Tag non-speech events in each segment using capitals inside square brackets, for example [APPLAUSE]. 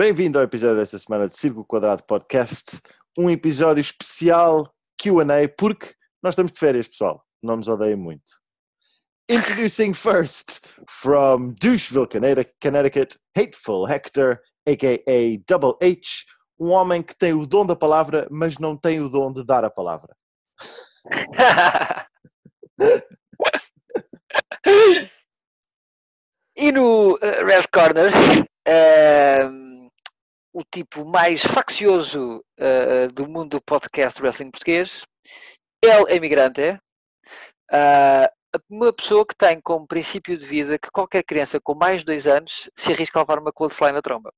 Bem-vindo ao episódio desta semana de Círculo Quadrado Podcast, um episódio especial Q&A, porque nós estamos de férias, pessoal, não nos odeiem muito. Introducing first, from Doucheville, Connecticut, Hateful Hector, a.k.a. Double H, um homem que tem o dom da palavra, mas não tem o dom de dar a palavra. [LAUGHS] e no uh, Red Corner, uh, o tipo mais faccioso uh, do mundo do podcast wrestling português, ele é imigrante, uma pessoa que tem como princípio de vida que qualquer criança com mais de dois anos se arrisca a levar uma clothesline na tromba.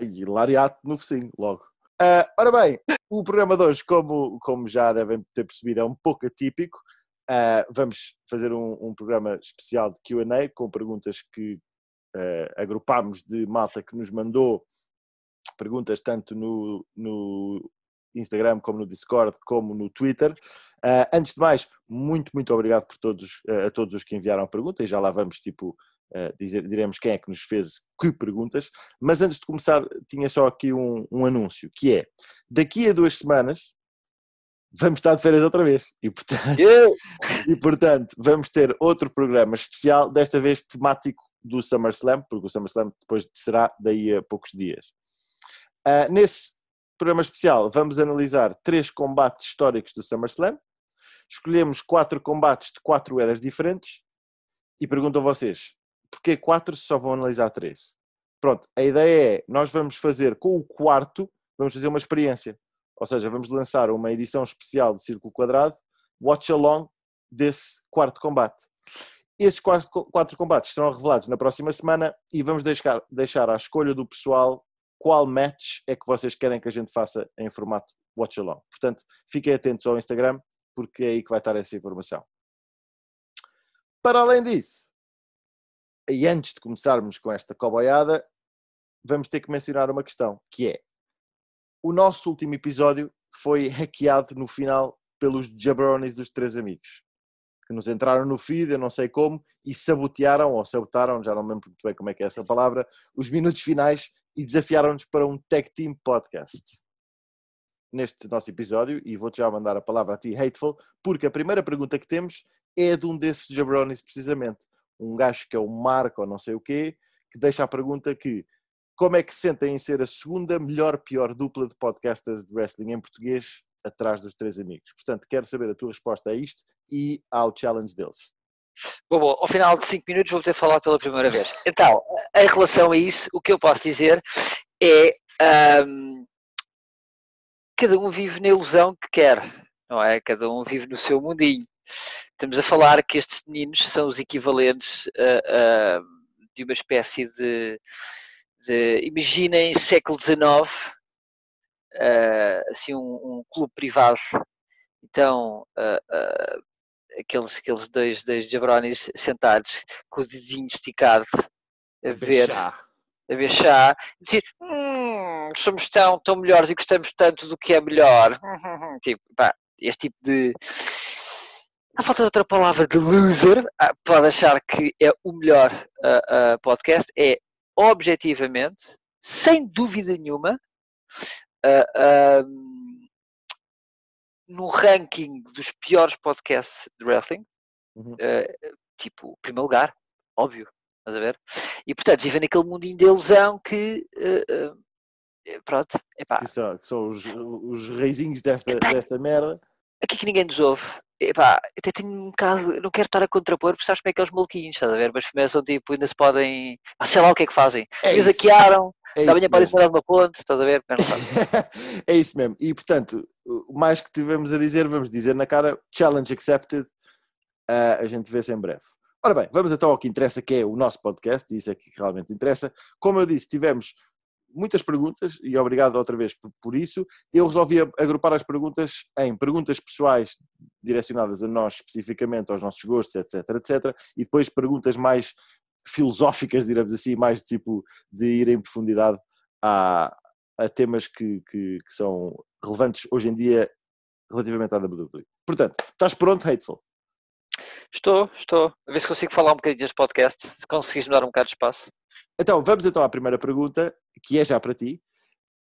E lariato no focinho, logo. Uh, ora bem, o programa de hoje, como, como já devem ter percebido, é um pouco atípico. Uh, vamos fazer um, um, programa especial de QA com perguntas que uh, agrupámos de malta que nos mandou perguntas tanto no, no Instagram como no Discord como no Twitter. Uh, antes de mais, muito, muito obrigado por todos, uh, a todos os que enviaram a pergunta e já lá vamos tipo uh, dizer, diremos quem é que nos fez que perguntas. Mas antes de começar, tinha só aqui um, um anúncio, que é daqui a duas semanas vamos estar de férias outra vez. E portanto, [LAUGHS] e, portanto, vamos ter outro programa especial, desta vez temático do SummerSlam, porque o SummerSlam depois será daí a poucos dias. Uh, nesse programa especial vamos analisar três combates históricos do SummerSlam. Escolhemos quatro combates de quatro eras diferentes e pergunto a vocês, porquê quatro se só vão analisar três? Pronto, a ideia é, nós vamos fazer com o quarto, vamos fazer uma experiência. Ou seja, vamos lançar uma edição especial de Círculo Quadrado, watch along desse quarto combate. Esses quatro, quatro combates serão revelados na próxima semana e vamos deixar, deixar à escolha do pessoal qual match é que vocês querem que a gente faça em formato watch along. Portanto, fiquem atentos ao Instagram, porque é aí que vai estar essa informação. Para além disso, e antes de começarmos com esta coboiada, vamos ter que mencionar uma questão, que é o nosso último episódio foi hackeado no final pelos jabronis dos três amigos que nos entraram no feed, eu não sei como, e sabotearam ou sabotaram, já não me lembro muito bem como é que é essa palavra, os minutos finais e desafiaram-nos para um Tech Team Podcast. Neste nosso episódio, e vou-te já mandar a palavra a ti, Hateful, porque a primeira pergunta que temos é de um desses jabronis, precisamente. Um gajo que é o Marco, ou não sei o quê, que deixa a pergunta que como é que se sentem em ser a segunda melhor, pior dupla de podcasters de wrestling em português atrás dos três amigos. Portanto, quero saber a tua resposta a isto e ao challenge deles. Bom, bom, ao final de 5 minutos vou ter falar pela primeira vez. Então, em relação a isso, o que eu posso dizer é um, cada um vive na ilusão que quer, não é? Cada um vive no seu mundinho. Estamos a falar que estes meninos são os equivalentes de uma espécie de, de imaginem século XIX, uh, assim um, um, clube privado. Então, uh, aqueles, aqueles dois, dois jabronis sentados com os dedinhos esticados a, ver, chá. a ver chá, dizer hum, somos tão, tão melhores e gostamos tanto do que é melhor. [LAUGHS] tipo, pá, este tipo de. A falta de outra palavra de loser, ah, pode achar que é o melhor uh, uh, podcast, é objetivamente, sem dúvida nenhuma, uh, no ranking dos piores podcasts de wrestling, uhum. uh, tipo, primeiro lugar, óbvio, estás a ver? E portanto, vivem naquele mundinho de ilusão que. Uh, uh, pronto, epá. São, que são os, os reizinhos desta, desta merda. Aqui que ninguém nos ouve. Epá, até tenho um bocado, não quero estar a contrapor, porque sabes como é que é os maluquinhos, estás a ver? Mas começam tipo, ainda se podem. Ah, sei lá o que é que fazem. É Eles hackearam, é manhã podem ser uma ponte, estás a ver? [LAUGHS] é isso mesmo. E portanto, mais que tivemos a dizer, vamos dizer na cara, challenge accepted. Uh, a gente vê-se em breve. Ora bem, vamos então ao que interessa, que é o nosso podcast, e isso é que realmente interessa. Como eu disse, tivemos muitas perguntas e obrigado outra vez por, por, isso. Eu resolvi agrupar as perguntas em perguntas pessoais direcionadas a nós especificamente, aos nossos gostos, etc, etc, e depois perguntas mais filosóficas, digamos assim, mais tipo de ir em profundidade a, a temas que, que, que, são relevantes hoje em dia relativamente à WWE. Portanto, estás pronto, Hateful? Estou, estou. A ver se consigo falar um bocadinho deste podcast, se conseguires me dar um bocado de espaço. Então, vamos então à primeira pergunta, que é já para ti.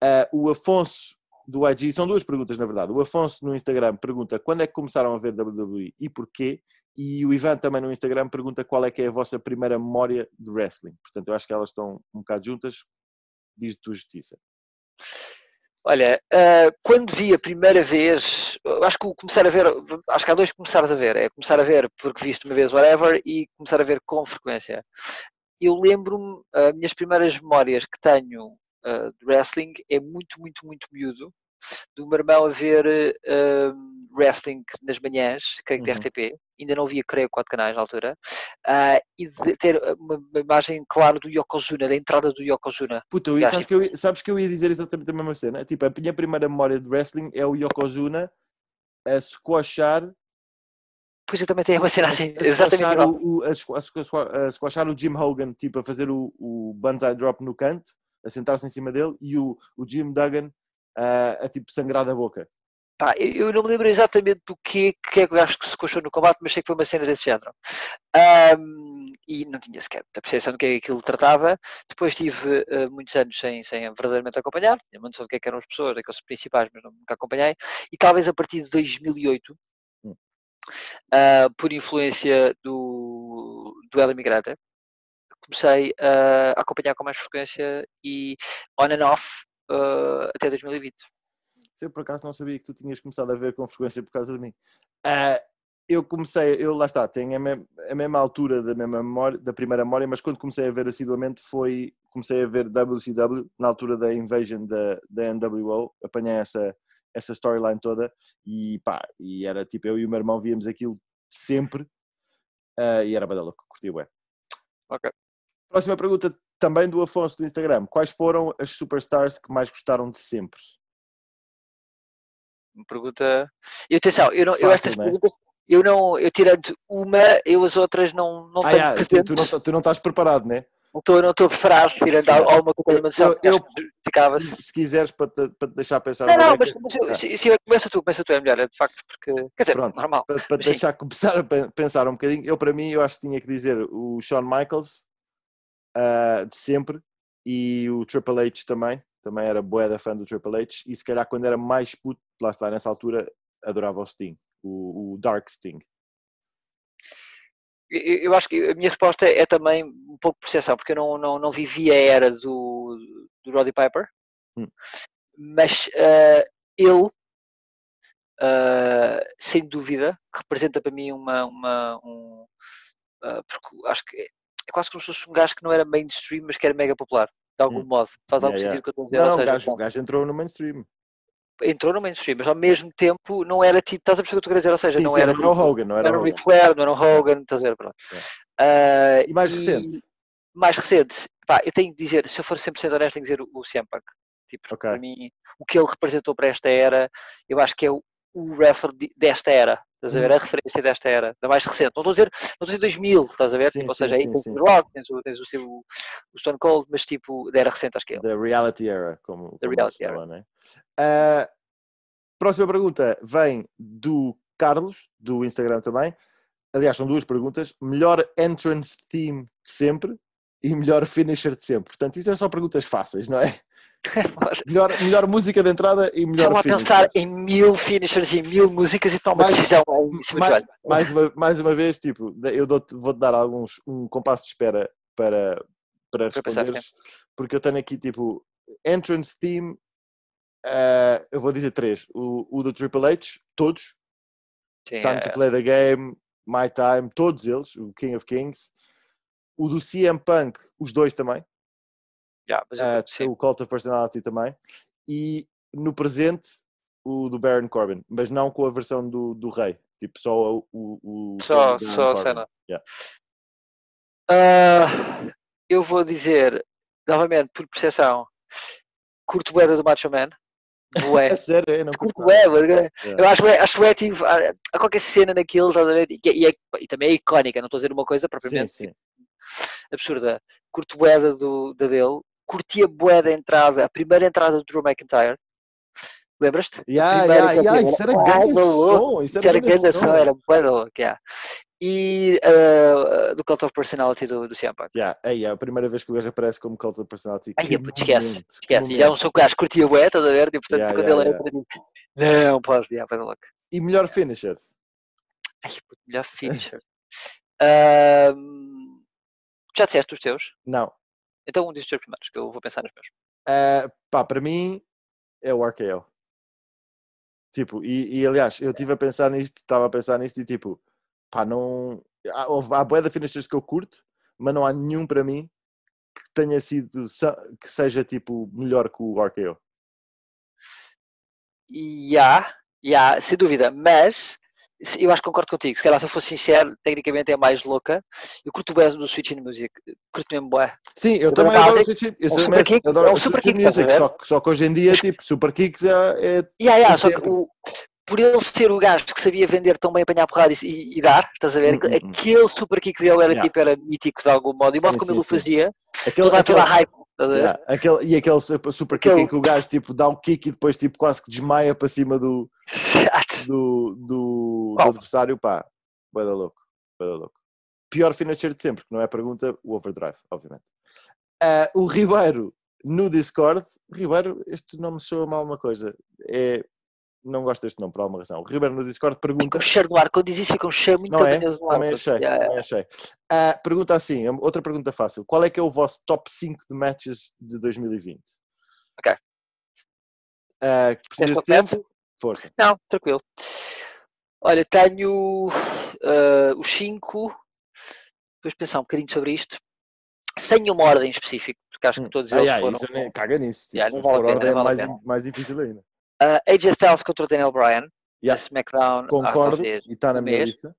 Uh, o Afonso do IG, são duas perguntas na verdade. O Afonso no Instagram pergunta quando é que começaram a ver WWE e porquê? E o Ivan também no Instagram pergunta qual é que é a vossa primeira memória de wrestling. Portanto, eu acho que elas estão um bocado juntas. Diz tu justiça. Olha, uh, quando vi a primeira vez, acho que começar a ver, acho que há dois começares a ver. É começar a ver porque viste uma vez whatever e começar a ver com frequência. Eu lembro-me, as minhas primeiras memórias que tenho uh, de wrestling é muito, muito, muito miúdo do meu irmão a ver uh, wrestling nas manhãs, creio que uhum. da RTP, ainda não via, creio, quatro canais na altura, uh, e de ter uma, uma, imagem clara do Yokozuna, da entrada do Yokozuna. Puta, eu, sabes, que eu, sabes que eu ia dizer exatamente a mesma cena? Tipo, a minha primeira memória de wrestling é o Yokozuna a squashar Pois eu também tenho uma cena assim, exatamente igual. O, a, a, a, squashar o Jim Hogan, tipo, a fazer o, o banzai drop no canto, a sentar-se em cima dele, e o, o Jim Duggan uh, a tipo sangrar da boca. Pá, eu não me lembro exatamente do que, que é que eu acho que se coxou no combate, mas sei que foi uma cena desse género. Um, e não tinha sequer a percepção do que é que aquilo tratava. Depois tive uh, muitos anos sem, sem verdadeiramente acompanhar, tinha uma noção do que, é que eram as pessoas, aqueles principais, mas nunca acompanhei. E talvez a partir de 2008, hum. uh, por influência do, do El Imigrante, comecei uh, a acompanhar com mais frequência e on and off uh, até 2020. Se eu por acaso não sabia que tu tinhas começado a ver com frequência por causa de mim. Uh, eu comecei, eu lá está, tenho a, me, a, mesma altura da mesma memória, da primeira memória, mas quando comecei a ver assiduamente foi, comecei a ver WCW na altura da invasion da, da NWO, apanhei essa, essa storyline toda e pá, e era tipo, eu e o meu irmão víamos aquilo sempre uh, e era badalo, curti bem. Ok. Próxima pergunta também do Afonso do Instagram. Quais foram as superstars que mais gostaram de sempre? Uma pergunta. E atenção, eu, não, Fácil, eu estas né? perguntas, eu não, eu tirando uma, eu as outras não, não ah, tenho yeah, tu, tu, não, tu não estás preparado, né? Não estou, não estou preparado, tirando alguma coisa, mas eu, eu, eu se, se, quiseres para te, para te deixar pensar. Não, não, mas, mas eu, se, se eu tu, começa tu, é melhor, é de facto, porque, quer dizer, Pronto, normal. Para, para deixar começar a pensar um bocadinho, eu para mim, eu acho que tinha que dizer o Shawn Michaels, uh, de sempre, e o Triple H também, também era boeda fã do Triple H, e se calhar quando era mais puto, lá está, nessa altura, adorava o Sting, o, o Dark Sting. Eu acho que a minha resposta é também um pouco percepção, porque eu não, não, não vivi a era do, do Roddy Piper, hum. mas uh, ele, uh, sem dúvida, representa para mim uma. uma um, uh, porque acho que é quase como se fosse um gajo que não era mainstream, mas que era mega popular, de algum hum. modo. Faz algum yeah, sentido yeah. que eu estou a dizer. Não, não, o, gajo, o gajo entrou no mainstream. Entrou no mainstream, mas ao mesmo tempo não era tipo, estás a perceber o que eu estou a dizer? Ou seja, sim, não sim, era. Não era o Hogan, não era, era o Ric Flair, não era Hogan, estás a ver? Pronto. Uh, e mais e, recente? Mais recente, pá, eu tenho de dizer, se eu for 100% honesto, tenho de dizer o, o Punk. Tipo, okay. para mim, o que ele representou para esta era, eu acho que é o, o wrestler desta era. Estás a ver? Uhum. A referência desta era, da mais recente. Não estou a dizer, não estou a dizer 2000, estás a ver? Sim, tipo, ou seja, sim, aí tens o Rock, tens o, tens o, o, Stone Cold, mas tipo, da era recente, acho que é. Da reality era, como. Da reality era. Fala, né? uh, próxima pergunta vem do Carlos, do Instagram também. Aliás, são duas perguntas. Melhor entrance theme de sempre e melhor finisher de sempre. Portanto, isso é só perguntas fáceis, não é? [LAUGHS] melhor, melhor música de entrada e melhor Estava a pensar em mil finishers e mil músicas e tomar uma decisão mais, mais, uma, mais uma vez, tipo, eu vou-te dar alguns, um compasso de espera para, para responderes, porque eu tenho aqui, tipo, entrance theme, uh, eu vou dizer três. O, o do Triple H, todos. Sim, Time é. to Play the Game, My Time, todos eles, o King of Kings. O do CM Punk, os dois também. Yeah, uh, o Cult of Personality também. E no presente, o do Baron Corbin, mas não com a versão do, do Rei. Tipo, só o. o, o só só a cena. Yeah. Uh, eu vou dizer, novamente, por percepção, curto boeda do Macho Man. Bué. é [LAUGHS] sério, eu não curto bué, yeah. Eu acho, acho é, tipo, há, há qualquer cena naquilo, e, e, é, e, também é icónica, não estou a dizer uma coisa propriamente sim, sim. Absurda. Curto boeda do, da dele, curtia bué da entrada, a primeira entrada do Drew McIntyre. Lembras-te? Yeah, yeah, yeah, isso era grande som, isso era grande som, era bué da louco, yeah. e uh, do Cult of Personality do, do CM Punk. Yeah, é a primeira vez que o gajo aparece como Cult of Personality. Ai, puto, esquece, Esquece, já não sou o gajo que curtia bué, estás a ver? E portanto, Yeah, quando yeah, ele yeah. era tipo, não, pode, yeah, vai. E melhor finisher? Ai, melhor finisher. Já disseste os teus? Não. Então um dos teus primeiros, que eu vou pensar nos meus. Uh, pá, para mim é o RKO. Tipo, e, e, aliás, eu estive a pensar nisto, estava a pensar nisto e tipo, pá, não. Há, há bué de finishers que eu curto, mas não há nenhum para mim que tenha sido, que seja tipo melhor que o RKO. Há, e há, sem dúvida, mas eu acho que concordo contigo. Se calhar, se eu fosse sincero, tecnicamente é mais louca. Eu curto o no Switch in Music, curto mesmo bué. Sim, eu O também Dramatic, adoro o Switch Eu o também Super Kick, adoro é um Super Kick, Music, só que, só que hoje em dia, tipo, Super Kicks é, é Yeah, yeah, só que o, por ele ser o gajo que sabia vender tão bem, apanhar porrada e, e- dar, estás a ver? Hum, hum, hum. Aquele super kick dele era Yeah. tipo, era mítico de algum modo. E o modo como ele o fazia, aquele, toda, toda a aquele- hype. Estás a ver? yeah, aquele- e aquele super, super kick Aquele- em que o gajo tipo, dá o kick e depois tipo, quase que desmaia para cima do, [LAUGHS] do, do, do adversário, pá, vai da louco, vai da louco. Pior finisher de sempre, que não é pergunta, o overdrive, obviamente. Ah, o Ribeiro no Discord, Ribeiro, este nome soa mal uma coisa, é, não gosto deste nome por alguma razão. O Ribeiro no Discord Fica pergunta, um cheiro no ar. Quando diz isso, fica um cheiro muito não é? no ar. Também achei, Yeah, também achei. Ah, pergunta assim, outra pergunta fácil, qual é que é o vosso top 5 de matches de 2020? Ok. Queres precisas de tempo? Força. Não, tranquilo. Olha, tenho ah, os 5. Depois de pensar um bocadinho sobre isto. Sem nenhuma ordem específica, porque acho que todos Ah, eles yeah, foram. isso nem, caga nisso. Tipo, Yeah, se não vale a pena, ordem é não vale mais, pena. mais difícil ainda. Ah, AJ Styles contra o Daniel Bryan. Yeah. SmackDown. Concordo, e está na minha lista.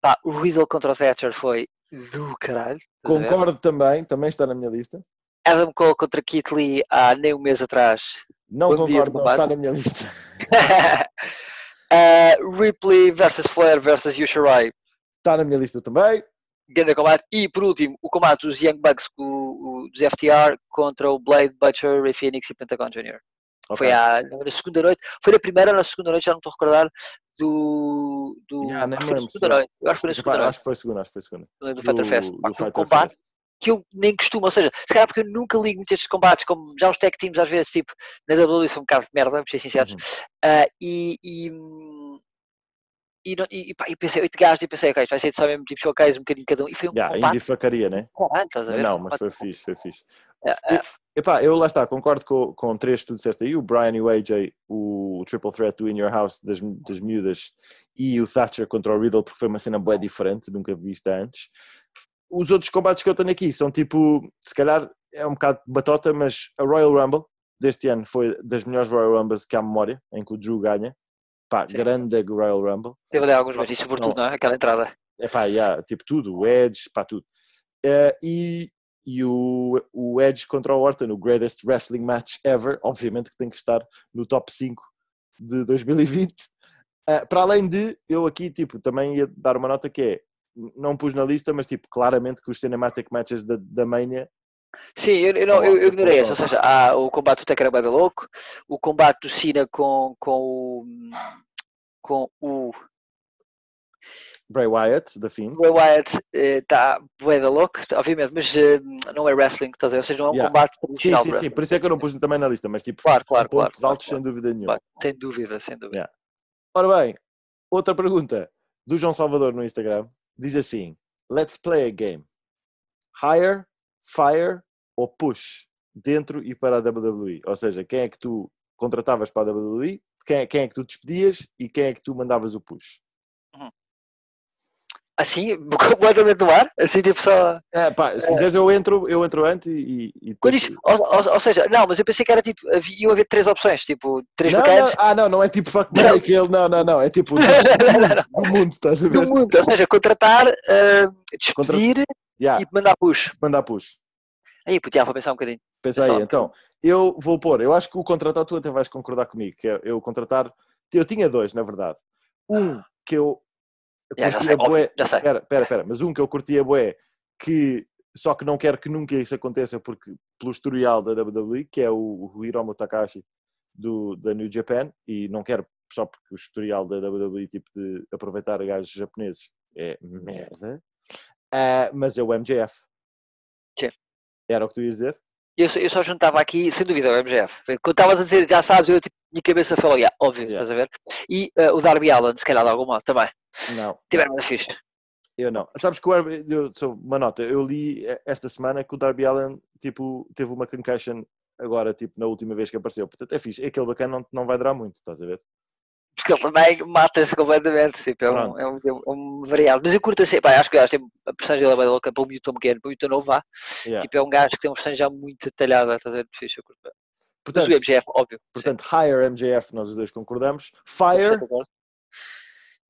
Pá, o Riddle contra o Thatcher foi do caralho. Concordo também, também está na minha lista. Adam Cole contra Keith Lee há nem um mês atrás. Não Bom dia, concordo, não combate. está na minha lista. Uh, [LAUGHS] Ripley versus Flair versus Yushirai. Está na minha lista também. Grande combate. E por último, o combate dos Young Bucks com o, o- dos FTR contra o Blade, Butcher, Ray Phoenix e Pentagon Jr. Ok. Foi à, na segunda noite. Foi na primeira ou na segunda noite, já não estou a recordar. Do. do Yeah, acho que foi na segunda noite. Eu acho que foi na segunda acho que foi a segunda, acho que foi a segunda. Do, do Fighter Fest. Do um Fighter combate Fest. Que eu nem costumo, ou seja, se calhar porque eu nunca ligo muito estes combates, como já os tech teams às vezes, tipo, na WWE são um bocado de merda, vamos ser sinceros, Uhum. Ah, e, e, e, e, pá, e pensei, oito gajos, e pensei, ok, vai ser só mesmo tipo showcase, um bocadinho cada um, e foi um Yeah, combate, indie facaria, né? caralho, estás a ver? Não, mas foi fixe, foi fixe. Ah, ah, Epá, eu lá está, concordo com, com três que tu disseste aí, o Brian e o AJ, o Triple Threat do In Your House das, das miúdas e o Thatcher contra o Riddle, porque foi uma cena bué diferente, nunca vista antes. Os outros combates que eu tenho aqui são tipo, se calhar é um bocado batota, mas a Royal Rumble deste ano foi das melhores Royal Rumbles que há memória, em que o Drew ganha. Pá, Sim. grande Royal Rumble. teve ali alguns, mas e sobretudo, não é? Aquela entrada. Epá, yeah, tipo tudo, o Edge, pá, tudo. Eh, e e o, o Edge contra o Orton, o greatest wrestling match ever, obviamente que tem que estar no top 5 de 2020. Eh, para além de, eu aqui, tipo, também ia dar uma nota que é, não pus na lista, mas, tipo, claramente que os cinematic matches da, da Mania, Sim, eu, eu, não, eu, eu ignorei olá. esse, ou seja, há o combate do Tekken da louco, o combate do Cena com, com o com o Bray Wyatt, da Fiend, Bray Wyatt está bué da louco, obviamente, mas eh, não é wrestling, estás a ver? Ou seja, não é um Yeah. combate Sim, tradicional sim, sim, wrestling. por isso é que eu não pus também na lista, mas, tipo, Claro, claro, claro. claro, altos, claro, sem dúvida nenhuma. Sem dúvida, sem dúvida. Yeah. Ora bem, outra pergunta do João Salvador no Instagram diz assim: Let's play a game. Hire, fire ou push dentro e para a WWE? Ou seja, quem é que tu contratavas para a WWE, quem é, quem é que tu despedias e quem é que tu mandavas o push? Assim, [LAUGHS] completamente no ar, assim tipo só. É, pá, se quiseres eu entro, eu entro antes e, e Quando depois- isso, ou, ou- ou seja, não, mas eu pensei que era tipo, havia, iam haver três opções, tipo, três não, ah, não, não é tipo fuck Não. Kill, não, não, não, é tipo [LAUGHS] do mundo, do mundo, estás a ver? do mundo, ou seja, contratar, eh, despedir Yeah, e mandar push. mandar push. Aí, puto, já, vou pensar um bocadinho. Pensa aí, então, eu vou pôr, eu acho que o contratar, tu até vais concordar comigo, que é eu contratar, eu tinha dois, na verdade. Um que eu Já, já sei, bué, óbvio, já sei. Pera, pera, pera, mas um que eu curtia bué, que só que não quero que nunca isso aconteça porque, pelo historial da WWE, que é o, o Hiromu Takahashi do, da New Japan, e não quero só porque o historial da WWE, tipo de aproveitar gajos japoneses, é merda. Ah, mas é o MJF. Sim. Era o que tu ias dizer? Eu, só- eu só juntava aqui, sem dúvida, o MGF. Quando estavas a dizer, já sabes, eu tipo, minha cabeça falou, yeah, óbvio, Yeah. estás a ver? E eh, o Darby Allen, se calhar de algum modo, também. Não. Tiveram fixe. Eu não. Sabes que o Darby, eu, só uma nota, eu li esta semana que o Darby Allen tipo, teve uma concussion agora, tipo, na última vez que apareceu. Portanto, é fixe. Aquele bacana não, não vai durar muito, estás a ver? Porque ele também mata-se completamente, tipo, é, um, Pronto. é, um, é um variado. Mas eu curto assim, pá, acho que o gajo tem a personagem dele é bem louca, para o muito pequeno, para o muito novo, vá. Yeah. Tipo, é um gajo que tem uma personagem já muito detalhada, estás a ver? Fixe, eu curto. bem. Mas Portanto, o MGF, óbvio. portanto, Hire MJF, nós os dois concordamos. Fire,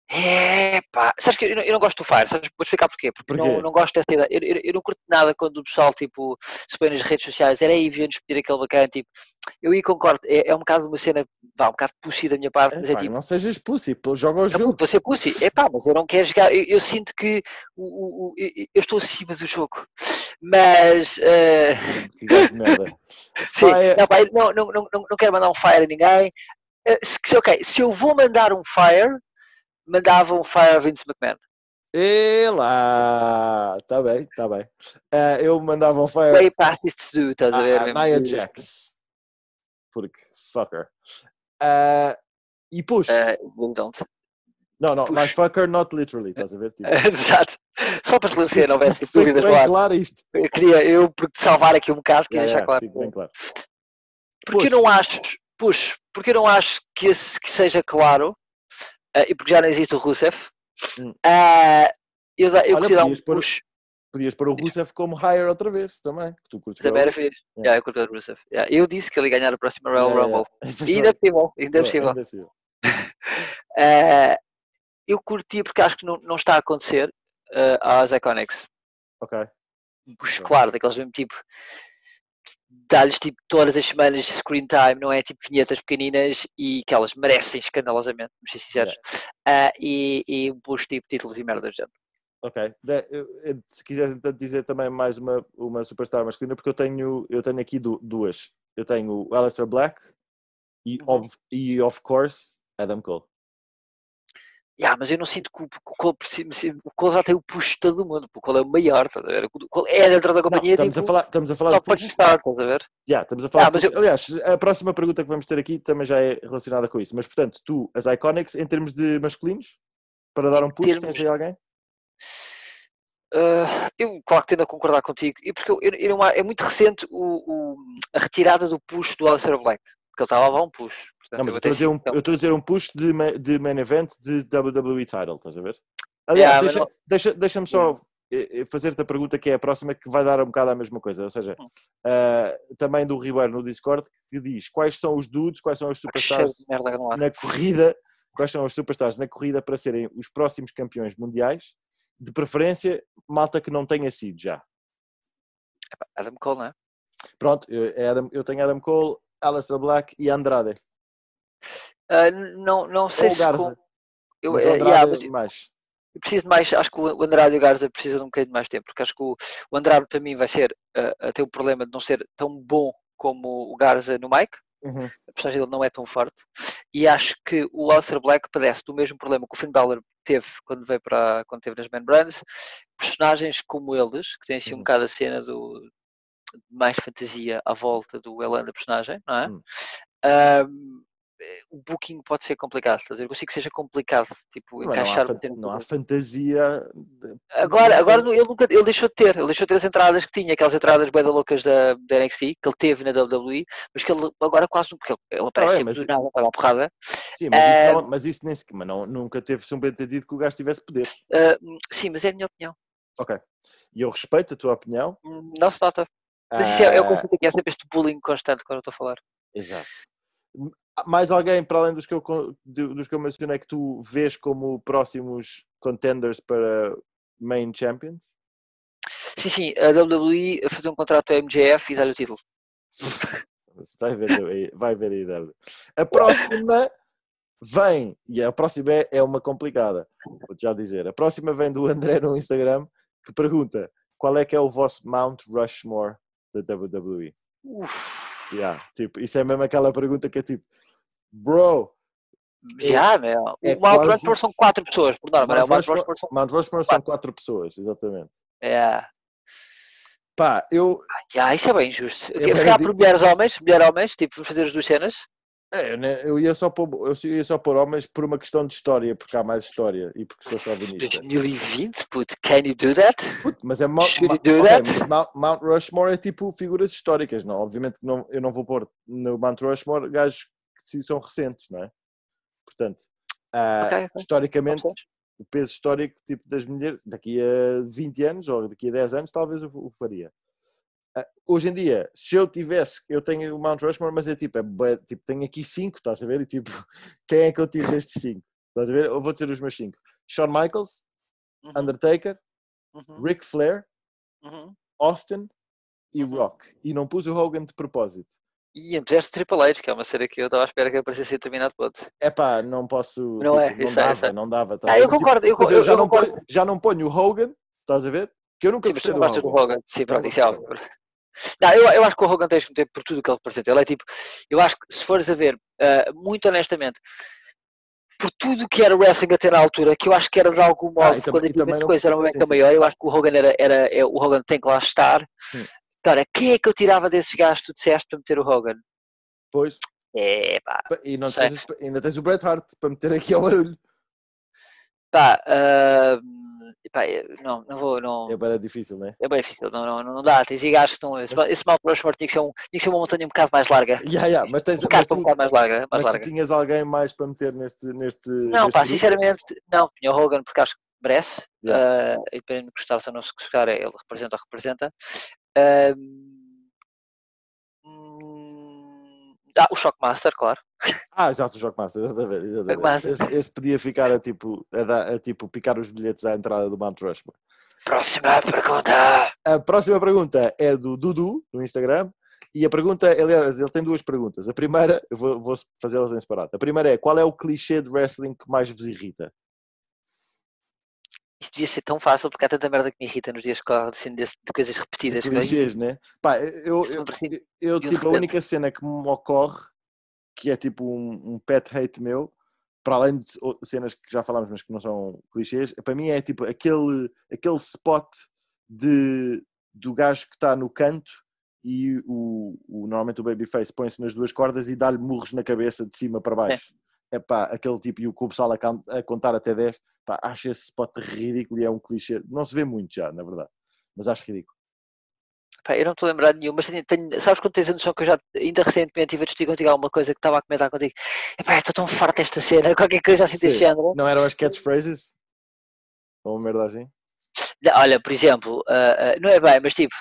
É pá, sabes que eu não, eu não gosto do Fire, sabes? Vou explicar porquê. Porque Porquê? Não, não gosto dessa ideia. Eu, eu, eu não curto nada quando o pessoal tipo, se põe nas redes sociais, era aí, viemos pedir aquele bacana. Tipo, eu aí concordo, é, é um bocado uma cena, vá, um bocado pussy da minha parte, mas é Epá, tipo, não sejas pussy, joga o jogo. puto, você pussy, é pá, mas eu não quero jogar. Eu, sinto que o, o, o- eu, estou acima do jogo, mas merda. [LAUGHS] sim, Fire- não, pá, não, não, não, não, quero mandar um fire a ninguém. Se, se- ok, se eu vou mandar um fire, mandava um fire a Vince McMahon. E lá, tá bem, tá bem. Ah, eu mandava um fire way past it to do, estás a ver? a mesmo Nia Jax. Porque, fucker. Ah, e push. Don't. não, não, push. mas fucker not literally, estás a ver? Tipo, [LAUGHS] Exato. Só para esclarecer, não houvesse [LAUGHS] tipo, dúvidas ar. claro isto. Eu queria, eu, porque salvar aqui um bocado, queria Yeah, deixar yeah, claro. fique bem claro. Porque eu Push. não acho, push, porque eu não acho que, esse, que seja claro, eh, e porque já não existe o Rusev, eh, eu, eu Olha, dar um podias pôr- push, Podias pôr o Rusev como hire outra vez também. Que tu curtes também era fixe. Yeah, eu curto o Rusev. Yeah, eu disse que ele ia ganhar a próxima Royal Yeah, Rumble. yeah. [LAUGHS] E ainda é possível, ainda é possível. é. Eh, eu curti porque acho que não, não está a acontecer eh, às Iconics. Ok. um push claro, daqueles mesmo tipo dá-lhes tipo todas as semanas de screen time, não é tipo vinhetas pequeninas e que elas merecem escandalosamente, vamos ser sinceros, Ah, e, e um push tipo títulos e merdas do género. Ok. Se quiseres então dizer também mais uma, uma superstar masculina, porque eu tenho, eu tenho aqui du- duas. Eu tenho o Alistair Black e, Uhum. of, e of course, Adam Cole. Yeah, mas eu não sinto que o, o Cole, o Cole já tem o push de todo mundo, porque o Cole é o maior, estás a ver? O Cole é dentro da Não, companhia, estamos, tipo, a falar, estamos a falar top de push. star, estás a ver? Yeah, estamos a falar Ah, push. eu- Aliás, a próxima pergunta que vamos ter aqui também já é relacionada com isso. Mas, portanto, tu, as Iconics, em termos de masculinos, para dar um push, termos- tens aí alguém? Ah, eu, claro que tendo a concordar contigo, e porque eu, eu- eu não- é muito recente o, o- a retirada do push do Alistair Black, porque ele estava a levar um push. Portanto, Não, mas eu estou a dizer um, eu estou a dizer um push de, de main event de WWE title, estás a ver? Yeah, Aliás, mas deixa- não- deixa- deixa-me só eh, eh, fazer-te a pergunta que é a próxima, que vai dar um bocado a mesma coisa. Ou seja, Hum. ah, também do Ribeiro no Discord, que diz quais são os dudes, quais são os superstars na corrida, quais são os superstars na corrida para serem os próximos campeões mundiais, de preferência, malta que não tenha sido já. Adam Cole, não é? Pronto, eu, Adam- eu tenho Adam Cole, Alistair Black e Andrade. Ah, n- não, não sei se. Com- eu, Mas o eh, yeah, mas mais. eu preciso mais. Acho que o Andrade e o Garza precisam de um bocadinho de mais tempo, porque acho que o, o Andrade para mim vai ser. ah, a ter o problema de não ser tão bom como o Garza no Mike. Uhum. a personagem dele não é tão forte. E acho que o Alistair Black padece do mesmo problema que o Finn Balor teve quando veio para quando teve nas Man Brands. Personagens como eles, que têm assim um Uhum. bocado a cena do mais fantasia à volta do Elan da personagem, não é? Hum. Ahm, eh, o booking pode ser complicado, estás a ver? Eu consigo que seja complicado, tipo, não há, encaixar fan- o termo não há fantasia. de- Agora, agora não- ele, nunca, ele deixou de ter, ele deixou de ter as entradas que tinha, aquelas entradas bem loucas da, da NXT, que ele teve na WWE, mas que ele agora quase não, porque ele, ele aparece bem, sempre mas- do nada para dar porrada. Sim, mas, isso, Eh, não, mas isso nem sequer. Mas não, nunca teve subentendido que o gajo tivesse poder. Ah, sim, mas é a minha opinião. Ok. E eu respeito a tua opinião. Não se nota. Mas isso é, é o conceito aqui, é sempre este bullying constante quando eu estou a falar. Exato. Mais alguém, para além dos que, eu, dos que eu mencionei, que tu vês como próximos contenders para main champions? Sim, sim, a WWE a fazer um contrato ao MJF e dar-lhe o título. [LAUGHS] Vai ver, aí- vai ver Débora. A próxima vem, e a próxima é, é uma complicada, vou-te já dizer. A próxima vem do André no Instagram, que pergunta qual é que é o vosso Mount Rushmore da WWE? Uf, Yeah, tipo, isso é mesmo aquela pergunta que é tipo, bro, Já, meu. O é Mount quase Rushmore são quatro pessoas, por norma, né? O Mount Rushmore são. Mount Rushmore são quatro pessoas, exatamente. É. Pá, eu. Ah, isso é bem injusto. É Se calhar por mulheres homens, mulher homens, tipo, fazer as duas cenas. É, né, eu ia só pôr, eu ia só pôr homens por uma questão de história, porque há mais história e porque sou chauvinista. 2020, puto, can you do that? Puto, mas é Mount, Should you do ok, that? Mount, Mount Rushmore é tipo figuras históricas, não? Obviamente que não, eu não vou pôr no Mount Rushmore gajos que são recentes, não é? Portanto, ah, Ok, ok. historicamente, o peso histórico tipo das mulheres, daqui a 20 anos ou daqui a 10 anos, talvez eu o faria. Ah, hoje em dia, se eu tivesse, eu tenho o Mount Rushmore, mas é tipo, é, tipo tenho aqui 5, estás a ver? E tipo, [LAUGHS] quem é que eu tiro destes 5? Estás a ver? Eu vou dizer os meus 5. Shawn Michaels, Uhum, Undertaker, uhum, Ric Flair, uhum. Austin e. Rock. E não pus o Hogan de propósito. E puseste Triple H, que é uma série que eu estava à espera que aparecesse em determinado ponto. É pá, não posso. Não é, tipo, não isso é, dava, é. não dava. estás Ah, eu ver? Tipo, concordo, eu, eu, eu já, eu não concordo. ponho, já não ponho o Hogan, estás a ver? Que eu nunca Sim, gostei não do do Hogan. Hogan. Sim, pronto, Não isso é óbvio. Não, eu, eu acho que o Hogan tens que meter por tudo o que ele representa. Ele é tipo, eu acho que se fores a ver, ah, muito honestamente, por tudo que era wrestling até na altura, que eu acho que era de algum Ah, modo, tam- quando não- coisa era uma sim, beca sim, maior, sim. eu acho que o Hogan era, era é, o Hogan tem que lá estar. Hum. Cara, quem é que eu tirava desses gajos que tu disseste para meter o Hogan? Pois. É pá, E tens, ainda tens o Bret Hart para meter aqui ao barulho. Pá, eu- não, não vou, não. É bem difícil, não é? É bem difícil, não, não, não dá. Tens gajos que estão. Esse, esse Mount Rushmore tinha que, ser um, tinha que ser uma montanha um bocado mais larga. Yeah, yeah, mas tens Um mas carta um tu, bocado mais larga. Mais mas tu larga. tinhas alguém mais para meter neste. neste Não, neste pá, grupo? sinceramente, não. Tinha o Hogan porque acho que merece. Yeah. ah, e para não gostar, se não se gostar, ele representa ou representa. Hum, ah, o Shockmaster, claro. Ah, exato, o Shockmaster, exatamente. exatamente. Shockmaster. Esse, esse podia ficar a tipo, a, a, tipo picar os bilhetes à entrada do Mount Rushmore. Próxima pergunta. A próxima pergunta é do Dudu, no Instagram. E a pergunta, aliás, ele tem duas perguntas. A primeira, eu vou, vou fazê-las em separado. A primeira é: qual é o clichê de wrestling que mais vos irrita? Isto devia ser tão fácil porque há tanta merda que me irrita nos dias que correm, assim, de coisas repetidas. Clichês, né? Pá, eu, eu, eu, eu, tipo, a única cena que me ocorre, que é tipo um, um pet hate meu, para além de cenas que já falámos, mas que não são clichês, para mim é tipo aquele, aquele spot de, do gajo que está no canto e o, o- normalmente o babyface põe-se nas duas cordas e dá-lhe murros na cabeça de cima para baixo. É pá, aquele tipo e o cubo sala a, a contar até 10, pá, acho esse spot ridículo e é um clichê. Não se vê muito já, na verdade, mas acho ridículo. Pá, eu não estou a lembrar de nenhum, mas tenho, tenho- sabes quando tens a noção que eu já ainda recentemente tive a discutir contigo alguma coisa que estava a comentar contigo? Epá, estou tão farto desta cena, [LAUGHS] qualquer coisa assim desse Sim. género. Não eram as catchphrases? Ou uma merda assim? Olha, por exemplo, ah, ah, não é bem, mas tipo,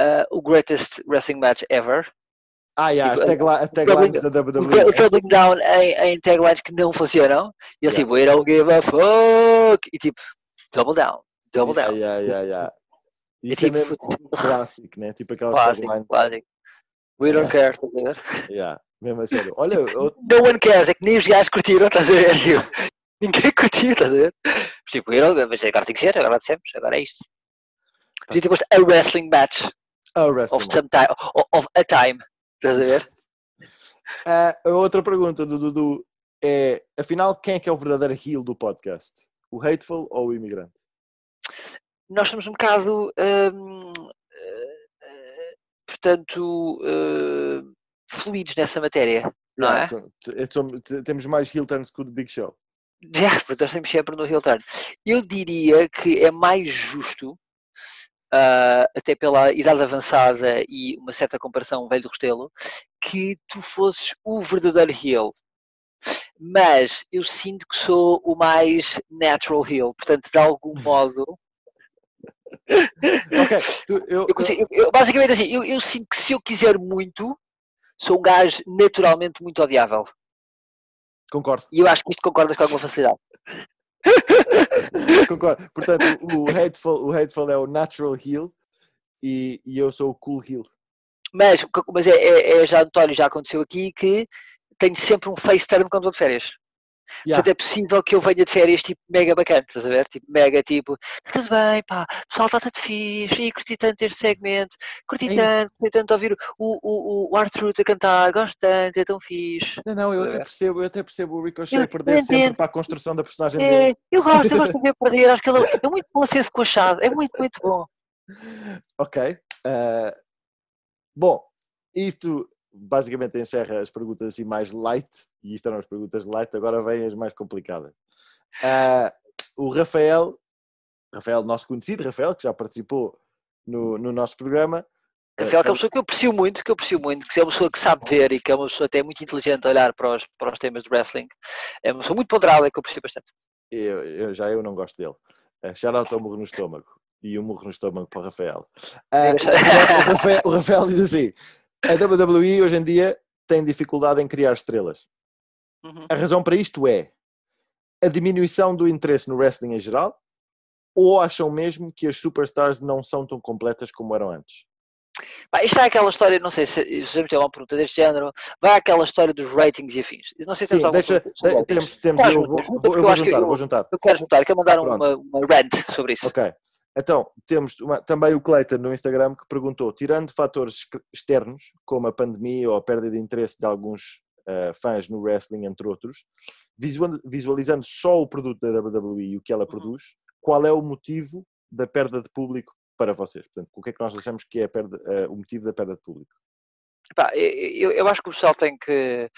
ah, o greatest wrestling match ever, Ah, yeah, as, Tipo, as doubling- taglines da WWE. o doubling down em, em taglines que não funcionam, e ele Yeah. tipo, we don't give a fuck, e tipo, double down, double down. yeah, yeah, yeah. E Isso é tipo, mesmo clássico, né? Tipo aquelas Clássico, taglines. clássico. We don't care, estás a ver? Yeah, mesmo a sério. Olha, eu, [LAUGHS] No one cares, é que nem os gajos curtiram, estás a ver? [LAUGHS] Ninguém curtiu, estás a ver? Mas, tipo, eu não, mas agora tem que ser, agora dissemos, agora é isto. Podia ter posto a wrestling match a wrestling. of some time, of, of a time, estás a ver? [LAUGHS] Ah, a outra pergunta do Dudu é: afinal, quem é que é o verdadeiro heel do podcast? O hateful ou o imigrante? Nós somos um bocado, hum, eh, portanto, eh, fluidos nessa matéria, não Yeah, é? somos- temos mais heel turns que o do Big Show. Já, [LAUGHS] nós estamos sempre no heel turn. Eu diria que é mais justo, ah, até pela idade avançada e uma certa comparação velho do Restelo, que tu fosses o verdadeiro heel. Mas eu sinto que sou o mais natural heel, portanto, de algum [LAUGHS] modo, Eu, eu consigo- eu- basicamente assim, eu, sinto que se eu quiser muito, sou um gajo naturalmente muito odiável. concordo. E eu acho que isto concordas com alguma facilidade. [LAUGHS] concordo. Portanto, o hateful, o hateful é o natural heel e, e eu sou o cool heel. Mas, mas é, é- é já notório, já aconteceu aqui, que tenho sempre um face turn quando estou de férias. Yeah. Portanto, é possível que eu venha de férias tipo mega bacana, estás a ver? Tipo, mega tipo, tá tudo bem, pá, o pessoal está tudo fixe, e curti tanto este segmento, curti é tanto, curti tanto ouvir o, o, o Arthur a cantar, gosto tanto, é tão fixe. Não, não, eu até percebo, eu até percebo o Ricochet perder sempre para a construção da personagem é, dele. Eu gosto, eu gosto [LAUGHS] de ver perder, acho que ele é muito bom a ser escoachado, é muito, muito bom. Ok. Uh, bom, isto basicamente encerra as perguntas assim mais light, e isto eram as perguntas light, agora vêm as mais complicadas. Uh, o Rafael, Rafael, nosso conhecido, Rafael, que já participou no, no nosso programa. Rafael, que é uma pessoa que eu aprecio muito, que eu aprecio muito, que é uma pessoa que sabe ver e que é uma pessoa até muito inteligente a olhar para os, para os temas de wrestling. É uma pessoa muito ponderada que eu aprecio bastante. Eu, eu, já eu não gosto dele. Uh, shout out ao murro no estômago. E o um murro no estômago para o Rafael. Uh, [LAUGHS] o, Rafael o Rafael diz assim: a WWE hoje em dia tem dificuldade em criar estrelas. Uhum. A razão para isto é a diminuição do interesse no wrestling em geral ou acham mesmo que as superstars não são tão completas como eram antes? Bah, isto é aquela história, não sei se me tem uma pergunta deste género, vai àquela história dos ratings e afins. Não sei se Sim, deixa, de, temos, temos, eu vou, vou, eu vou juntar, eu, vou juntar. Eu quero juntar, quero mandar uma, uma rant sobre isso. Ok. Então, temos uma, também o Cleiton no Instagram que perguntou: tirando fatores externos, como a pandemia ou a perda de interesse de alguns uh, fãs no wrestling, entre outros, visualizando só o produto da WWE e o que ela uhum. produz, qual é o motivo da perda de público para vocês? Portanto, o que é que nós achamos que é perda, uh, o motivo da perda de público? Epá, eu, eu acho que o pessoal tem que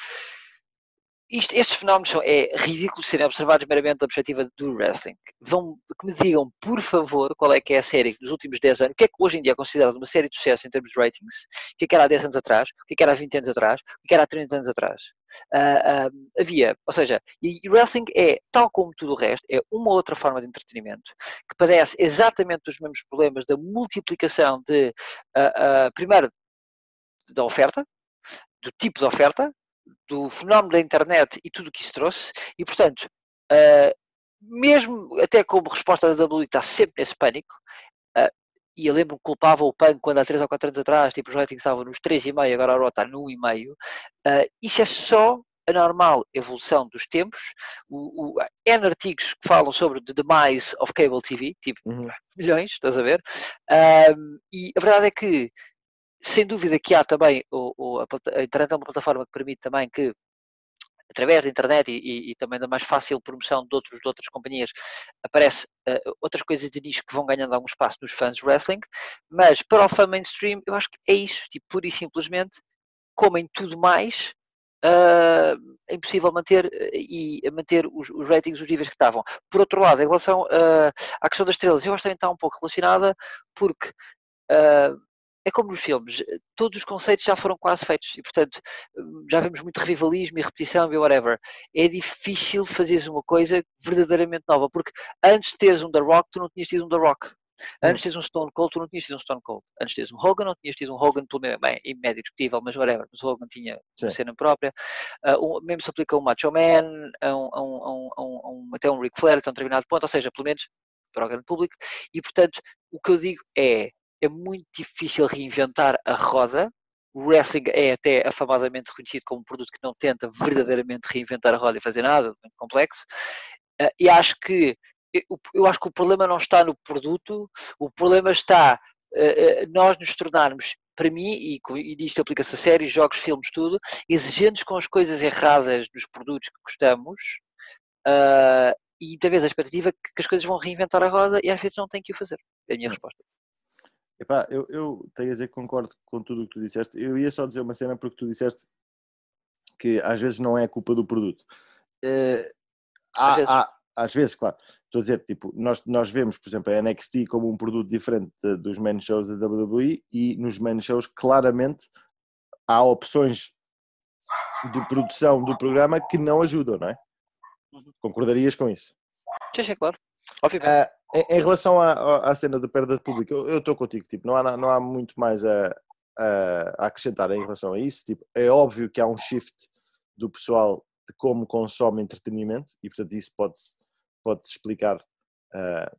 isto, estes fenómenos são, é ridículo serem observados meramente da perspectiva do wrestling. Vão, que me digam, por favor, qual é que é a série dos últimos 10 anos, o que é que hoje em dia é considerado uma série de sucesso em termos de ratings, o que é que era há 10 anos atrás, o que é que era há 20 anos atrás, o que é que era há 30 anos atrás. Uh, uh, havia, ou seja, e, e wrestling é, tal como tudo o resto, é uma outra forma de entretenimento que padece exatamente dos mesmos problemas da multiplicação de, uh, primeiro, da oferta, do tipo de oferta, do fenómeno da internet e tudo o que isso trouxe, e portanto, uh, mesmo até como resposta da WWE está sempre nesse pânico, uh, e eu lembro que culpava o pânico quando há 3 ou 4 anos atrás, tipo, os ratings estavam nos 3,5, agora a Raw está no 1,5, uh, isso é só a normal evolução dos tempos. O, o, N artigos que falam sobre the demise of cable TV, tipo uhum. milhões, estás a ver? Um, e a verdade é que sem dúvida que há também, o, o, a, internet é uma plataforma que permite também que através da internet e, e, e, também da mais fácil promoção de, outros, de outras companhias, aparece uh, outras coisas de nicho que vão ganhando algum espaço nos fãs de wrestling, mas para o fã mainstream, eu acho que é isso, tipo, pura e simplesmente, como em tudo mais, uh, é impossível manter uh, e manter os, os, ratings os níveis que estavam. Por outro lado, em relação à questão das estrelas, eu acho que também está um pouco relacionada, porque é como nos filmes, eh, todos os conceitos já foram quase feitos e, portanto, hum, já vemos muito revivalismo e repetição e whatever. É difícil fazeres uma coisa verdadeiramente nova, porque antes de teres um The Rock, tu não tinhas tido um The Rock. Antes de teres um Stone Cold, tu não tinhas tido um Stone Cold. Antes de teres um Hogan, não tinhas tido um Hogan, pelo menos, bem, em médio discutível, mas whatever. Mas o Hogan tinha Sim. uma cena própria. Uh, um, mesmo se aplica a um Macho Man, a um, a um, a um, até um Ric Flair até um determinado ponto, ou seja, pelo menos para o grande público. E, portanto, o que eu digo é, é muito difícil reinventar a roda. O wrestling é até afamadamente reconhecido como um produto que não tenta verdadeiramente reinventar a roda e fazer nada, muito complexo. Uh, e acho que eu acho que o problema não está no produto, o problema está uh, nós nos tornarmos, para mim, e, e disto aplica-se a séries, jogos, filmes, tudo, exigentes com as coisas erradas dos produtos que gostamos, uh, e talvez a expectativa que, que, as coisas vão reinventar a roda e às vezes não têm que o fazer. É a minha hum. resposta. Epá, eu, eu tenho a dizer que concordo com tudo o que tu disseste. Eu ia só dizer uma cena porque tu disseste que às vezes não é culpa do produto. Uh, há, às, vezes. Há, às vezes, claro. Estou a dizer, tipo, nós, nós vemos, por exemplo, a NXT como um produto diferente de, dos main shows da WWE e nos main shows claramente há opções de produção do programa que não ajudam, não é? Uhum. Concordarias com isso? Sim, sim, claro. Obviamente. Uh, em, em relação à, à, cena de perda de público, eu estou contigo, tipo, não há, não há muito mais a, a, acrescentar em relação a isso. Tipo, é óbvio que há um shift do pessoal de como consome entretenimento e, portanto, isso pode-se pode explicar uh,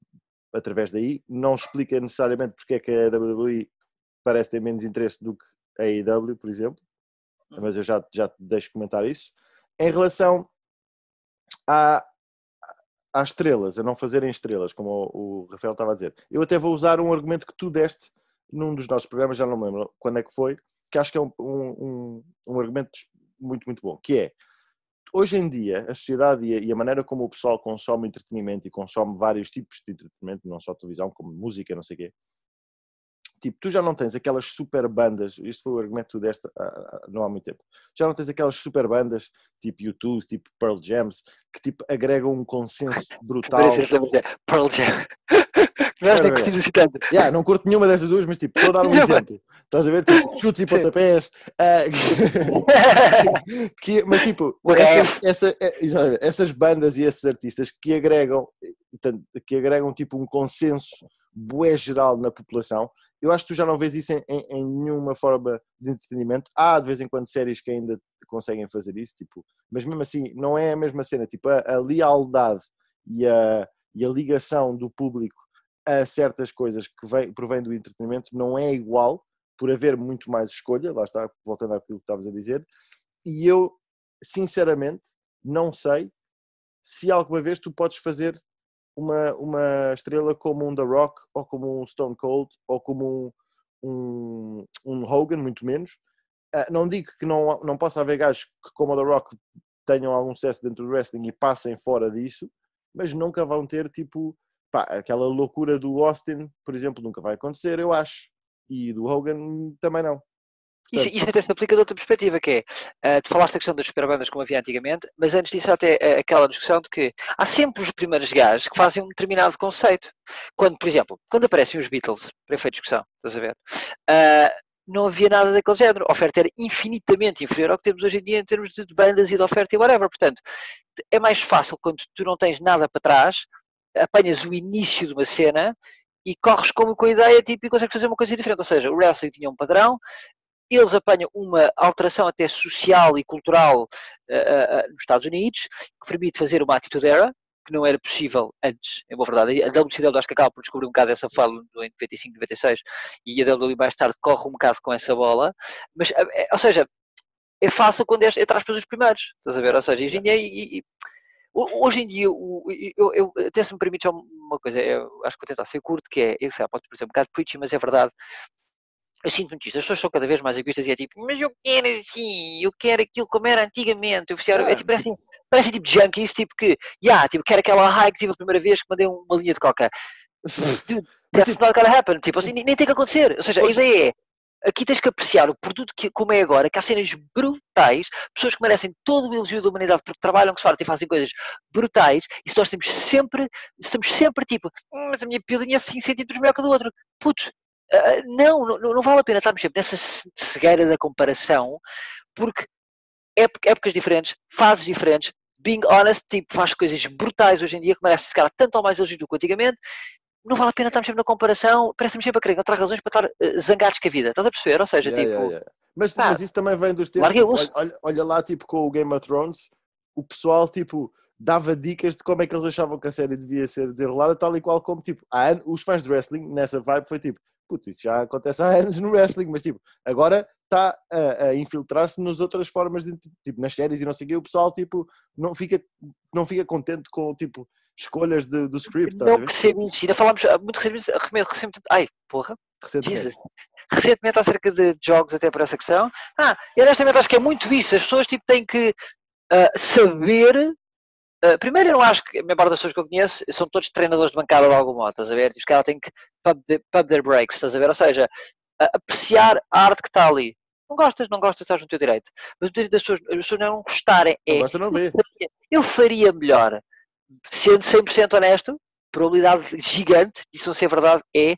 através daí. Não explica necessariamente porque é que a WWE parece ter menos interesse do que a AEW, por exemplo, uhum. mas eu já, já te deixo comentar isso. Em relação há, há estrelas, a não fazerem estrelas, como o, Rafael estava a dizer. Eu até vou usar um argumento que tu deste num dos nossos programas, já não me lembro quando é que foi, que acho que é um, um, um argumento muito, muito bom, que é hoje em dia, a sociedade e a, maneira como o pessoal consome entretenimento e consome vários tipos de entretenimento, não só televisão, como música, não sei o quê, tipo, tu já não tens aquelas super bandas, isto foi o argumento que tu deste uh, não há muito tempo, já não tens aquelas super bandas, tipo YouTube, tipo Pearl Jams, que tipo agregam um consenso brutal. Pearl Jam. [LAUGHS] Nós nem curtimos assim tanto. Yeah, não curto nenhuma dessas duas, mas tipo, estou a dar um [LAUGHS] exemplo. Estás a ver? Tipo, chutes e pontapés. Uh, [LAUGHS] que, mas tipo, essa, essa, é, essas bandas e esses artistas que agregam, que agregam tipo um consenso bué geral na população, eu acho que tu já não vês isso em, em, em, nenhuma forma de entretenimento. Há de vez em quando séries que ainda conseguem fazer isso, tipo, mas mesmo assim não é a mesma cena. Tipo, a, a lealdade e a, e a ligação do público a certas coisas que vem, provém do entretenimento não é igual, por haver muito mais escolha, lá está, voltando àquilo que estavas a dizer, e eu, sinceramente, não sei se alguma vez tu podes fazer uma, uma estrela como um The Rock, ou como um Stone Cold, ou como um, um, um Hogan, muito menos. Uh, não digo que não, não possa haver gajos que, como o The Rock, tenham algum sucesso dentro do wrestling e passem fora disso, mas nunca vão ter, tipo, pá, aquela loucura do Austin, por exemplo, nunca vai acontecer, eu acho. E do Hogan também não. Isso, isso até se aplica de outra perspectiva, que é, uh, tu falaste da questão das superbandas como havia antigamente, mas antes disso até uh, aquela discussão de que há sempre os primeiros gajos que fazem um determinado conceito. Quando, por exemplo, quando aparecem os Beatles, para efeito de discussão, estás a ver? Uh, não havia nada daquele género. A oferta era infinitamente inferior ao que temos hoje em dia em termos de bandas e de oferta e whatever. Portanto, é mais fácil quando tu não tens nada para trás, apanhas o início de uma cena e corres como com a ideia tipo, e consegues fazer uma coisa diferente. Ou seja, o wrestling tinha um padrão, eles apanham uma alteração até social e cultural uh, uh, nos Estados Unidos, que permite fazer uma atitude era, que não era possível antes, é boa verdade. A WCW acho que acaba por descobrir um bocado essa fala em 95, 96, e a WWE mais tarde corre um bocado com essa bola, mas, ou seja, é fácil quando é, é para os primeiros, estás a ver? Ou seja, engenhei e, e Hoje em dia, eu, eu, até se me permite uma coisa, eu acho que vou tentar ser curto, que é, eu sei, pode parecer um bocado preachy, mas é verdade, eu sinto muito isto. As pessoas são cada vez mais egoístas e é tipo, mas eu quero assim, eu quero aquilo como era antigamente. Eu é, é tipo, parece, parece tipo junkies, tipo que, yeah, tipo, quero aquela high que tive a primeira vez que mandei uma linha de coca. [LAUGHS] That's not gonna happen. Tipo, assim, nem tem que acontecer. Ou seja, a ideia é, aqui tens que apreciar o produto que, como é agora, que há cenas brutais, pessoas que merecem todo o elogio da humanidade porque trabalham com sorte e fazem coisas brutais, e se nós temos sempre, estamos sempre tipo, hum, mas a minha pilinha é 5 centímetros melhor que a do outro. Putz, Uh, não, não, não, vale a pena estarmos sempre nessa cegueira da comparação, porque épocas diferentes, fases diferentes, being honest, tipo, faz coisas brutais hoje em dia que merece se calhar tanto ou mais elogio do que antigamente. Não vale a pena estarmos sempre na comparação, parece-me sempre a querer encontrar razões para estar uh, zangados com a vida. Estás a perceber? Ou seja, yeah, tipo. Yeah, yeah. Mas, mas, isso também vem dos tempos. Tipo, olha, olha, lá, tipo, com o Game of Thrones, o pessoal, tipo, dava dicas de como é que eles achavam que a série devia ser desenrolada, tal e qual como, tipo, os fãs de wrestling, nessa vibe, foi tipo, puto, isso já acontece há [LAUGHS] anos no wrestling, mas tipo, agora está a, a infiltrar-se nas outras formas, de, tipo, nas séries e não sei o quê, o pessoal, tipo, não fica, não fica contente com, tipo, escolhas de, do script. Não isso, ainda falámos ah, muito recentemente, recentemente, ai, porra, recentemente. recentemente acerca de jogos até por essa questão, ah, e honestamente acho que é muito isso, as pessoas, tipo, têm que uh, saber Uh, primeiro, eu não acho que a maior parte das pessoas que eu conheço são todos treinadores de bancada de algum modo, estás a ver? Os caras têm que pub, the, pub their breaks, estás a ver? Ou seja, uh, apreciar a arte que está ali. Não gostas, não gostas, estás no teu direito. Mas o direito das pessoas, as pessoas não gostarem é. Não não eu, faria, eu faria melhor, sendo 100% honesto, probabilidade gigante disso não ser verdade é,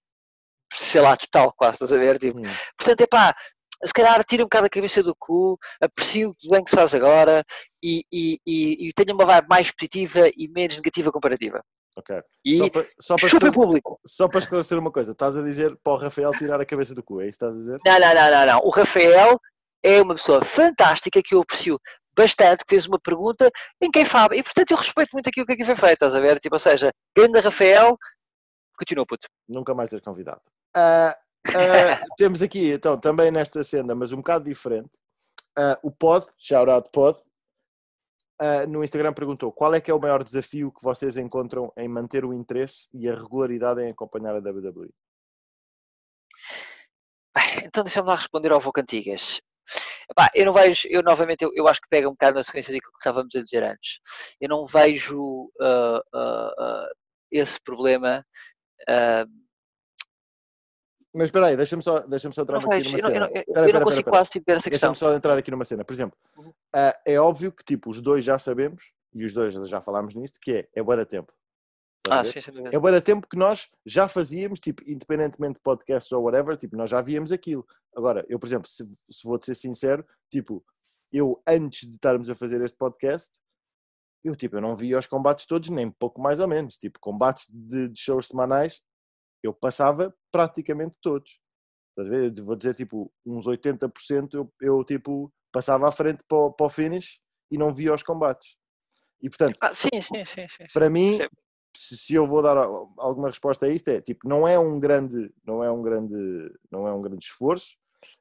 sei lá, total quase, estás a ver? Tipo, hum. Portanto, é pá, se calhar tira um bocado a cabeça do cu, aprecio o bem que se faz agora e, e, e, e tenha uma vibe mais positiva e menos negativa comparativa. Ok. E só para, só para esclarecer, público. Só para esclarecer uma coisa, estás a dizer para o Rafael tirar a cabeça do cu, é isso que estás a dizer? Não, não, não, não, não. O Rafael é uma pessoa fantástica que eu aprecio bastante, que fez uma pergunta em quem fala. E portanto eu respeito muito aquilo que aqui foi feito, estás a ver? Tipo, ou seja, grande Rafael, continua puto. Nunca mais és convidado. Uh, Uh, [LAUGHS] temos aqui, então, também nesta cena, mas um bocado diferente, uh, o Pod, shout out Pod, uh, no Instagram perguntou qual é que é o maior desafio que vocês encontram em manter o interesse e a regularidade em acompanhar a WWE? Então deixa-me lá responder ao Vocantigas. Epá, eu não vejo, eu novamente, eu, eu, acho que pega um bocado na sequência daquilo que estávamos a dizer antes. Eu não vejo uh, uh, uh, esse problema. Mas espera aí, deixa-me só, deixa só entrar não aqui numa eu cena. Não, eu, eu, eu não consigo quase tipo, essa questão. Deixa-me só entrar aqui numa cena. Por exemplo, uhum. é óbvio que tipo, os dois já sabemos, e os dois já falámos nisto, que é, é boa da tempo. Ah, sim, sim, é boa da tempo que nós já fazíamos, tipo, independentemente de podcasts ou whatever, tipo, nós já víamos aquilo. Agora, eu, por exemplo, se, se vou-te ser sincero, tipo, eu antes de estarmos a fazer este podcast, eu, tipo, eu não via os combates todos, nem pouco mais ou menos. Tipo, combates de, de shows semanais, eu passava praticamente todos. Estás a ver? Eu vou dizer, tipo, uns 80% eu, eu tipo, passava à frente para o, para o finish e não via os combates. E, portanto, ah, sim, sim, sim, sim, para mim, se, eu vou dar alguma resposta a isto, é, tipo, não é um grande, não é um grande, não é um grande esforço,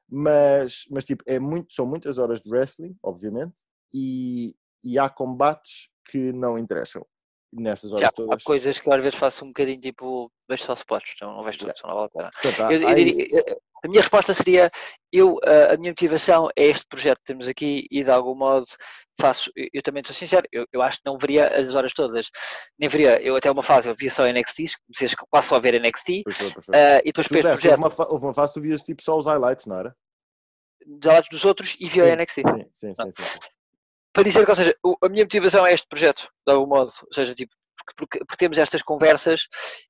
mas, mas tipo, é muito, são muitas horas de wrestling, obviamente, e, e há combates que não interessam nessas horas Já, todas. Há coisas que às vezes faço um bocadinho tipo, vejo só spots, então não vejo tudo, yeah. não vale a pena. Portanto, eu, eu diria, a minha resposta seria, eu, a minha motivação é este projeto que temos aqui e de algum modo faço, eu também estou sincero, eu, eu acho que não veria as horas todas, nem veria, eu até uma fase eu via só NXT, comecei quase só a ver NXT, perfeito, perfeito. Uh, e depois para este projeto... Houve uma, houve uma fase tu vias tipo só os highlights, não era? Dos highlights dos outros e via sim, NXT. Sim, sim, sim, sim, Para dizer que, ou seja, a minha motivação é este projeto, de algum modo, ou seja, tipo, porque, porque, temos estas conversas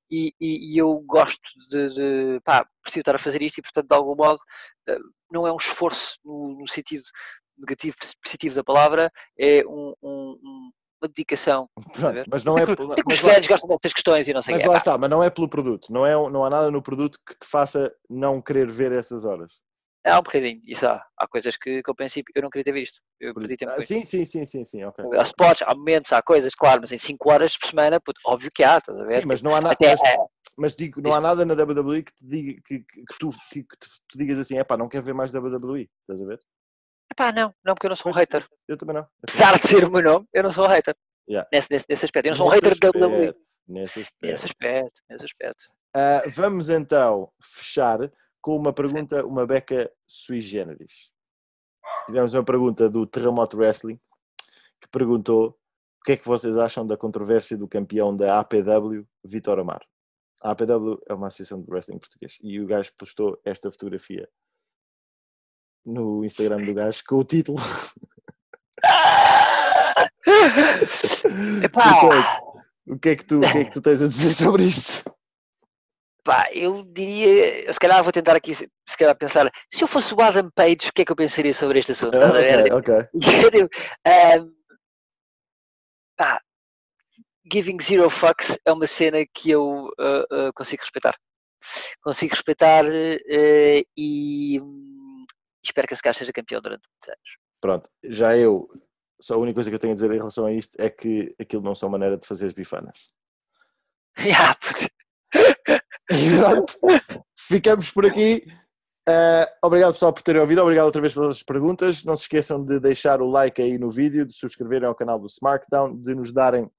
e, e, e eu gosto de, de pá, preciso estar a fazer isto e portanto de algum modo eh, não é um esforço no, no sentido negativo, positivo da palavra, é um, um, uma dedicação. Pronto, mas não é. Porque os velhos gostam destas questões e não sei Mas lá está, mas não é pelo produto, não, é, não há nada no produto que te faça não querer ver essas horas. Há um bocadinho, isso há. Há coisas que, que ao princípio eu não queria ter visto. Eu perdi tempo. Ah, sim, sim, sim, sim, sim, ok. Há spots, há momentos, há coisas, claro, mas em 5 horas por semana, puto, óbvio que há, estás a ver? Sim, mas não há nada. Até, mas, é... mas, digo, não há nada na WWE que te diga que, que, que tu, que, que tu digas assim, é pá, não quero ver mais WWE, estás a ver? Epá, não, não, porque eu não sou um hater. Eu também não. Apesar de ser o meu nome, eu não sou um hater. Yeah. Nesse, nesse, nesse aspecto. Eu não sou um hater da WWE. Nesse aspecto. Nesse aspecto, nesse aspecto. Uh, vamos então fechar com uma pergunta, uma beca sui generis. Tivemos uma pergunta do Terremoto Wrestling que perguntou o que é que vocês acham da controvérsia do campeão da APW, Vitor Amar. A APW é uma associação de wrestling português e o gajo postou esta fotografia no Instagram do gajo com o título. [LAUGHS] [LAUGHS] Epá. O que, é que tu, o que é que tu tens a dizer sobre isto? Pá, eu diria, se calhar vou tentar aqui, se calhar pensar, se eu fosse o Adam Page, o que é que eu pensaria sobre este assunto? Ah, ok, ok. [LAUGHS] um, pá, Giving Zero Fucks é uma cena que eu uh, uh, consigo respeitar. Consigo respeitar uh, e um, espero que esse gajo seja campeão durante muitos anos. Pronto, já eu, só a única coisa que eu tenho a dizer em relação a isto é que aquilo não são maneira de fazer as bifanas. [LAUGHS] yeah, e [LAUGHS] pronto, ficamos por aqui. Uh, obrigado pessoal por terem ouvido, obrigado outra vez pelas perguntas. Não se esqueçam de deixar o like aí no vídeo, de subscreverem ao canal do Smartdown, de nos darem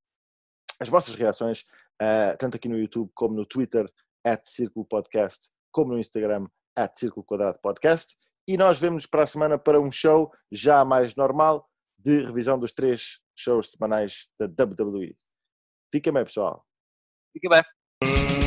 as vossas reações, uh, tanto aqui no YouTube como no Twitter, at Círculo Podcast, como no Instagram, at Círculo Quadrado Podcast. E nós vemos para a semana para um show já mais normal de revisão dos três shows semanais da WWE. Fiquem bem, pessoal. Fiquem bem.